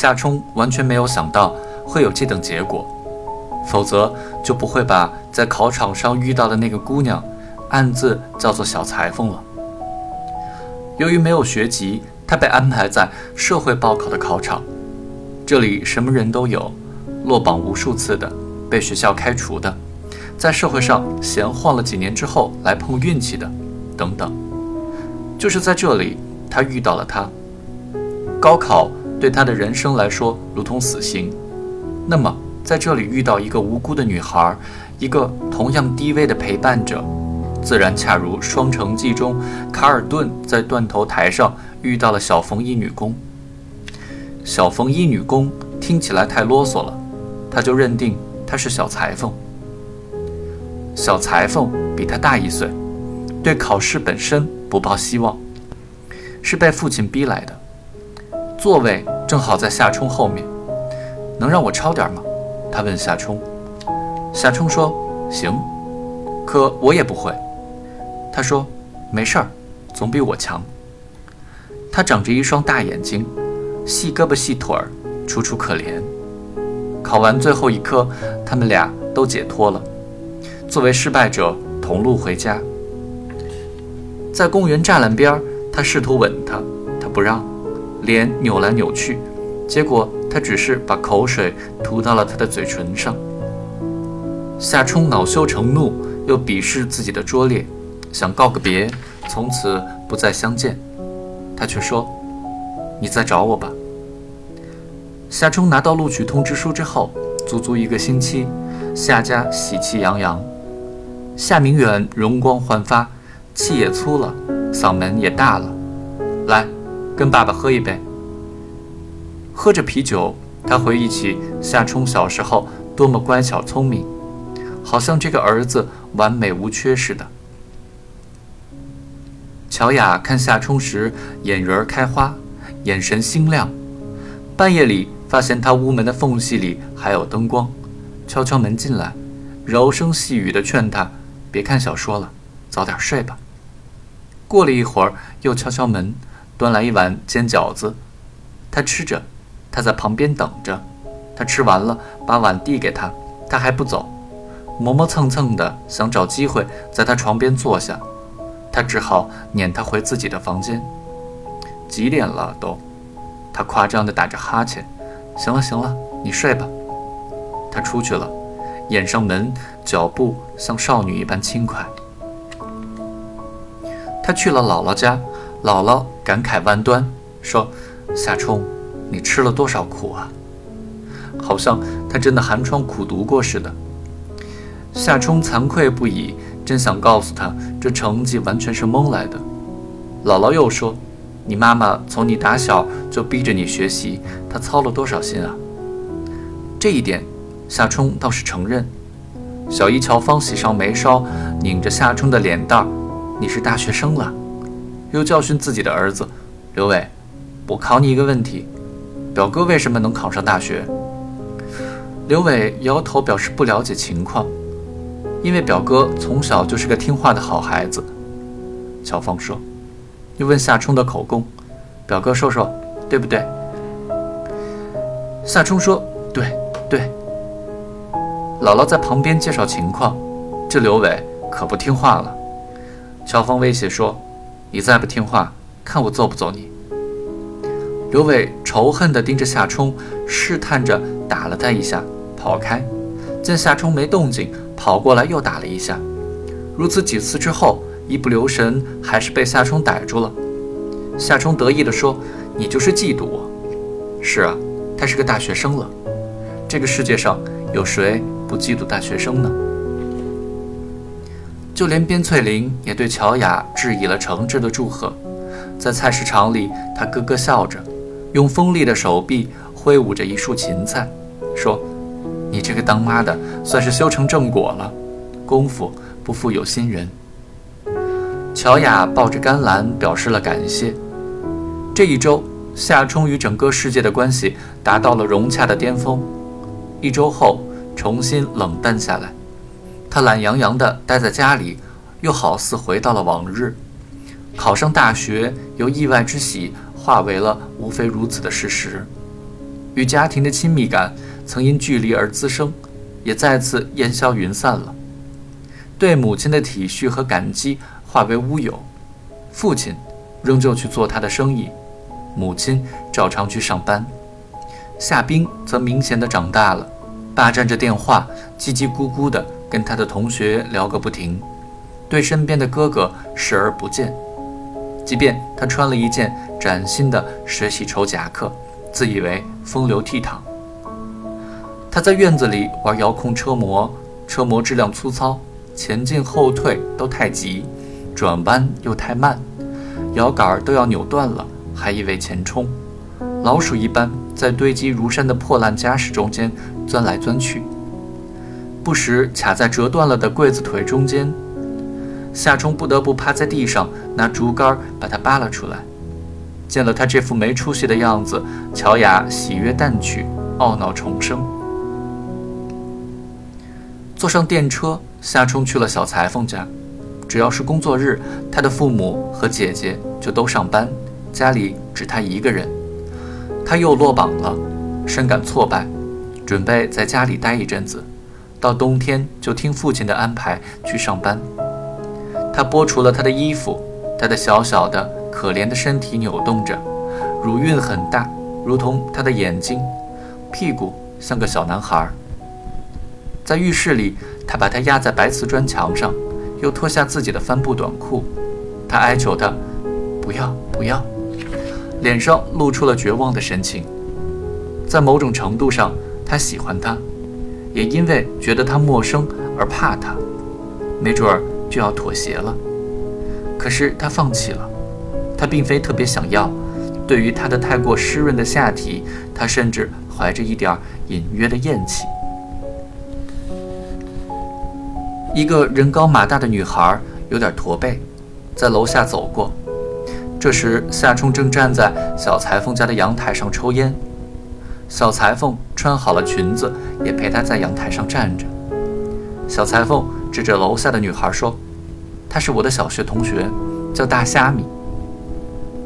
夏冲完全没有想到会有这等结果，否则就不会把在考场上遇到的那个姑娘暗自叫做小裁缝了。由于没有学籍，他被安排在社会报考的考场，这里什么人都有，落榜无数次的，被学校开除的，在社会上闲晃了几年之后来碰运气的，等等。就是在这里，他遇到了他。高考对他的人生来说如同死刑，那么在这里遇到一个无辜的女孩，一个同样低微的陪伴者，自然恰如《双城记》中卡尔顿在断头台上遇到了小缝衣女工。小缝衣女工听起来太啰嗦了，他就认定她是小裁缝。小裁缝比他大一岁，对考试本身不抱希望，是被父亲逼来的。座位正好在夏冲后面，能让我抄点吗？他问夏冲。夏冲说：“行。”可我也不会。他说：“没事儿，总比我强。”他长着一双大眼睛，细胳膊细腿儿，楚楚可怜。考完最后一科，他们俩都解脱了。作为失败者，同路回家。在公园栅栏边，他试图吻她，她不让。脸扭来扭去，结果他只是把口水涂到了他的嘴唇上。夏冲恼羞成怒，又鄙视自己的拙劣，想告个别，从此不再相见。他却说：“你再找我吧。”夏冲拿到录取通知书之后，足足一个星期，夏家喜气洋洋。夏明远容光焕发，气也粗了，嗓门也大了。来。跟爸爸喝一杯。喝着啤酒，他回忆起夏冲小时候多么乖巧聪明，好像这个儿子完美无缺似的。乔雅看夏冲时，眼仁儿开花，眼神星亮。半夜里发现他屋门的缝隙里还有灯光，敲敲门进来，柔声细语地劝他别看小说了，早点睡吧。过了一会儿，又敲敲门。端来一碗煎饺子，他吃着，他在旁边等着。他吃完了，把碗递给他，他还不走，磨磨蹭蹭的想找机会在他床边坐下。他只好撵他回自己的房间。几点了都？他夸张的打着哈欠。行了行了，你睡吧。他出去了，掩上门，脚步像少女一般轻快。他去了姥姥家。姥姥感慨万端，说：“夏冲，你吃了多少苦啊？好像他真的寒窗苦读过似的。”夏冲惭愧不已，真想告诉他，这成绩完全是蒙来的。姥姥又说：“你妈妈从你打小就逼着你学习，她操了多少心啊？”这一点，夏冲倒是承认。小姨乔芳喜上眉梢，拧着夏冲的脸蛋儿：“你是大学生了。”又教训自己的儿子，刘伟，我考你一个问题：表哥为什么能考上大学？刘伟摇头表示不了解情况，因为表哥从小就是个听话的好孩子。乔芳说，又问夏冲的口供，表哥说说对不对？夏冲说对对。姥姥在旁边介绍情况，这刘伟可不听话了。乔芳威胁说。你再不听话，看我揍不揍你！刘伟仇恨地盯着夏冲，试探着打了他一下，跑开。见夏冲没动静，跑过来又打了一下。如此几次之后，一不留神，还是被夏冲逮住了。夏冲得意地说：“你就是嫉妒我。”是啊，他是个大学生了。这个世界上有谁不嫉妒大学生呢？就连边翠玲也对乔雅致以了诚挚的祝贺。在菜市场里，她咯咯笑着，用锋利的手臂挥舞着一束芹菜，说：“你这个当妈的算是修成正果了，功夫不负有心人。”乔雅抱着甘蓝表示了感谢。这一周，夏冲与整个世界的关系达到了融洽的巅峰。一周后，重新冷淡下来。他懒洋洋地待在家里，又好似回到了往日。考上大学由意外之喜化为了无非如此的事实。与家庭的亲密感曾因距离而滋生，也再次烟消云散了。对母亲的体恤和感激化为乌有。父亲仍旧去做他的生意，母亲照常去上班。夏冰则明显的长大了，霸占着电话，叽叽咕咕的跟他的同学聊个不停，对身边的哥哥视而不见。即便他穿了一件崭新的水洗绸夹克。自以为风流倜傥，他在院子里玩遥控车模，车模质量粗糙，前进后退都太急，转弯又太慢，摇杆都要扭断了，还以为前冲，老鼠一般在堆积如山的破烂家什中间钻来钻去，不时卡在折断了的柜子腿中间，夏冲不得不趴在地上拿竹竿把它扒了出来。见了他这副没出息的样子，乔雅喜悦淡去，懊恼重生。坐上电车，夏冲去了小裁缝家。只要是工作日，他的父母和姐姐就都上班，家里只他一个人。他又落榜了，深感挫败，准备在家里待一阵子，到冬天就听父亲的安排去上班。他剥除了他的衣服，他的小小的。可怜的身体扭动着，乳晕很大，如同他的眼睛，屁股像个小男孩。在浴室里，他把他压在白瓷砖墙上，又脱下自己的帆布短裤。他哀求他：“不要，不要！”脸上露出了绝望的神情。在某种程度上，他喜欢他，也因为觉得他陌生而怕他，没准儿就要妥协了。可是他放弃了。他并非特别想要，对于他的太过湿润的下体，他甚至怀着一点隐约的厌弃。一个人高马大的女孩，有点驼背，在楼下走过。这时，夏冲正站在小裁缝家的阳台上抽烟。小裁缝穿好了裙子，也陪他在阳台上站着。小裁缝指着楼下的女孩说：“她是我的小学同学，叫大虾米。”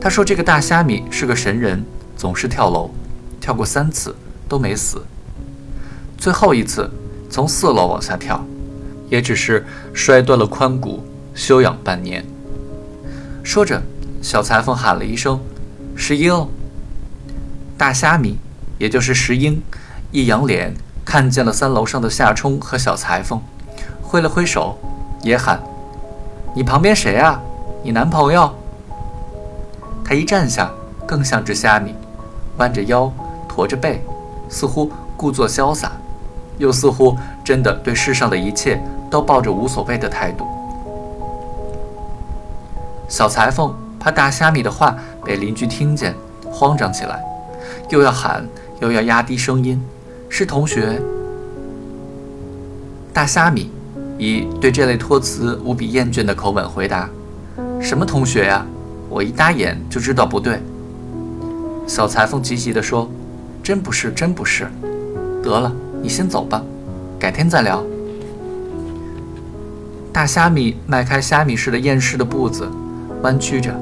他说：“这个大虾米是个神人，总是跳楼，跳过三次都没死。最后一次从四楼往下跳，也只是摔断了髋骨，休养半年。”说着，小裁缝喊了一声：“石英！”大虾米，也就是石英，一仰脸看见了三楼上的夏冲和小裁缝，挥了挥手，也喊：“你旁边谁啊？你男朋友？”他一站下，更像只虾米，弯着腰，驼着背，似乎故作潇洒，又似乎真的对世上的一切都抱着无所谓的态度。小裁缝怕大虾米的话被邻居听见，慌张起来，又要喊，又要压低声音：“是同学。”大虾米以对这类托词无比厌倦的口吻回答：“什么同学呀？”我一搭眼就知道不对。小裁缝急急地说：“真不是，真不是。得了，你先走吧，改天再聊。”大虾米迈开虾米似的厌世的步子，弯曲着，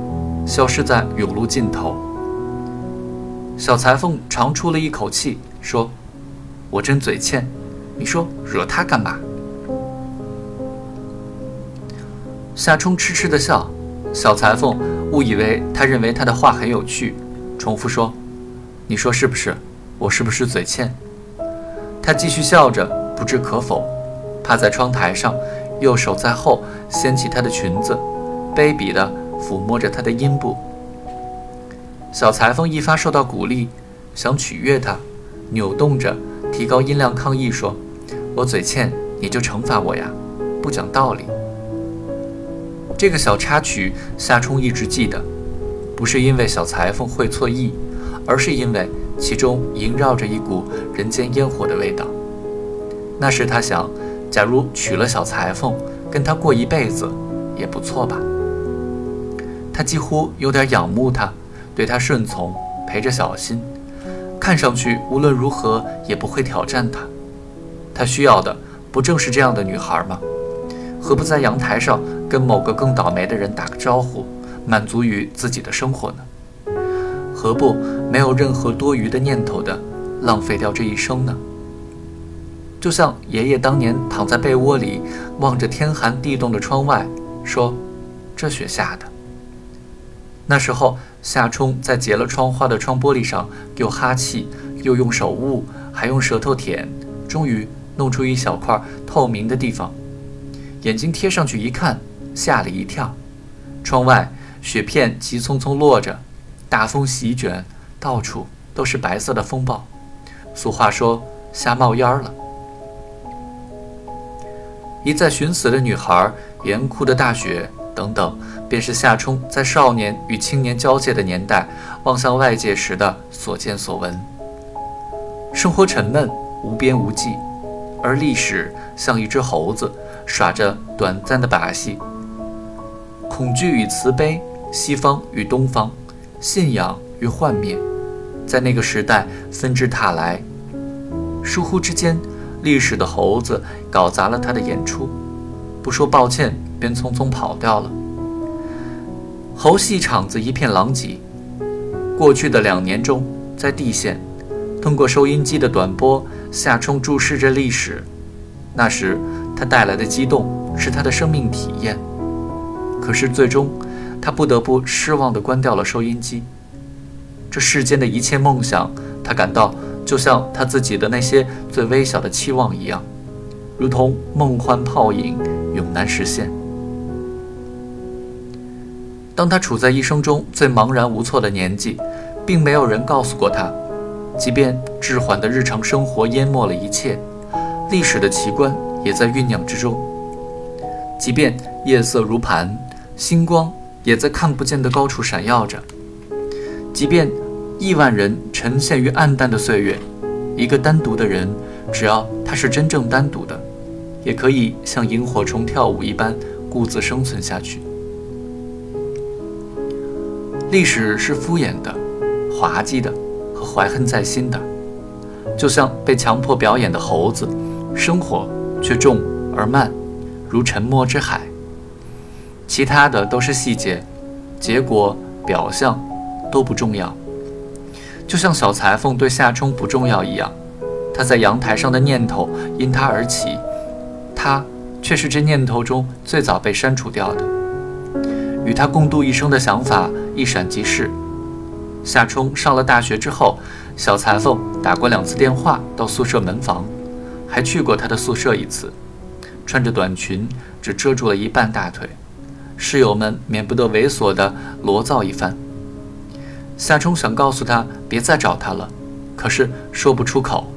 消失在甬路尽头。小裁缝长出了一口气，说：“我真嘴欠，你说惹他干嘛？”夏冲痴痴的笑，小裁缝。误以为他认为他的话很有趣，重复说：“你说是不是？我是不是嘴欠？”他继续笑着，不置可否，趴在窗台上，右手在后掀起她的裙子，卑鄙地抚摸着她的阴部。小裁缝一发受到鼓励，想取悦他，扭动着，提高音量抗议说：“我嘴欠，你就惩罚我呀，不讲道理。”这个小插曲，夏冲一直记得，不是因为小裁缝会错意，而是因为其中萦绕着一股人间烟火的味道。那时他想，假如娶了小裁缝，跟他过一辈子，也不错吧。他几乎有点仰慕他，对他顺从，陪着小心，看上去无论如何也不会挑战他。他需要的，不正是这样的女孩吗？何不在阳台上跟某个更倒霉的人打个招呼，满足于自己的生活呢？何不没有任何多余的念头的浪费掉这一生呢？就像爷爷当年躺在被窝里，望着天寒地冻的窗外，说：“这雪下的。”那时候，夏冲在结了窗花的窗玻璃上又哈气，又用手捂，还用舌头舔，终于弄出一小块透明的地方。眼睛贴上去一看，吓了一跳。窗外雪片急匆匆落着，大风席卷，到处都是白色的风暴。俗话说：“吓冒烟了。”一再寻死的女孩，严酷的大雪，等等，便是夏冲在少年与青年交界的年代望向外界时的所见所闻。生活沉闷，无边无际，而历史像一只猴子，耍着短暂的把戏。恐惧与慈悲，西方与东方，信仰与幻灭，在那个时代纷至沓来。疏忽之间。历史的猴子搞砸了他的演出，不说抱歉，便匆匆跑掉了。猴戏场子一片狼藉。过去的两年中，在地县，通过收音机的短波，夏冲注视着历史。那时他带来的激动是他的生命体验。可是最终，他不得不失望地关掉了收音机。这世间的一切梦想，他感到。就像他自己的那些最微小的期望一样，如同梦幻泡影，永难实现。当他处在一生中最茫然无措的年纪，并没有人告诉过他，即便滞缓的日常生活淹没了一切，历史的奇观也在酝酿之中；即便夜色如盘，星光也在看不见的高处闪耀着；即便……亿万人沉陷于暗淡的岁月，一个单独的人，只要他是真正单独的，也可以像萤火虫跳舞一般固自生存下去。历史是敷衍的、滑稽的和怀恨在心的，就像被强迫表演的猴子，生活却重而慢，如沉默之海。其他的都是细节，结果表象都不重要。就像小裁缝对夏冲不重要一样，他在阳台上的念头因他而起，他却是这念头中最早被删除掉的。与他共度一生的想法一闪即逝。夏冲上了大学之后，小裁缝打过两次电话到宿舍门房，还去过他的宿舍一次，穿着短裙，只遮住了一半大腿，室友们免不得猥琐地罗造一番。夏冲想告诉他别再找他了，可是说不出口。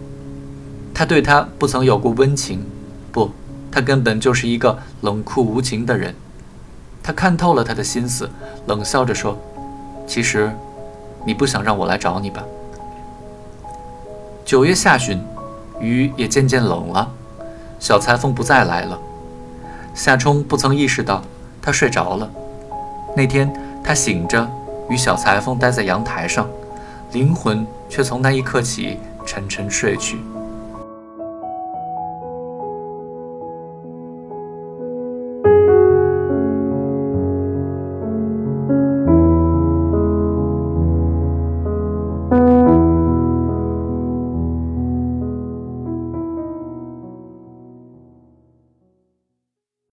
他对他不曾有过温情，不，他根本就是一个冷酷无情的人。他看透了他的心思，冷笑着说：“其实，你不想让我来找你吧？”九月下旬，雨也渐渐冷了，小裁缝不再来了。夏冲不曾意识到他睡着了。那天他醒着。与小裁缝待在阳台上，灵魂却从那一刻起沉沉睡去。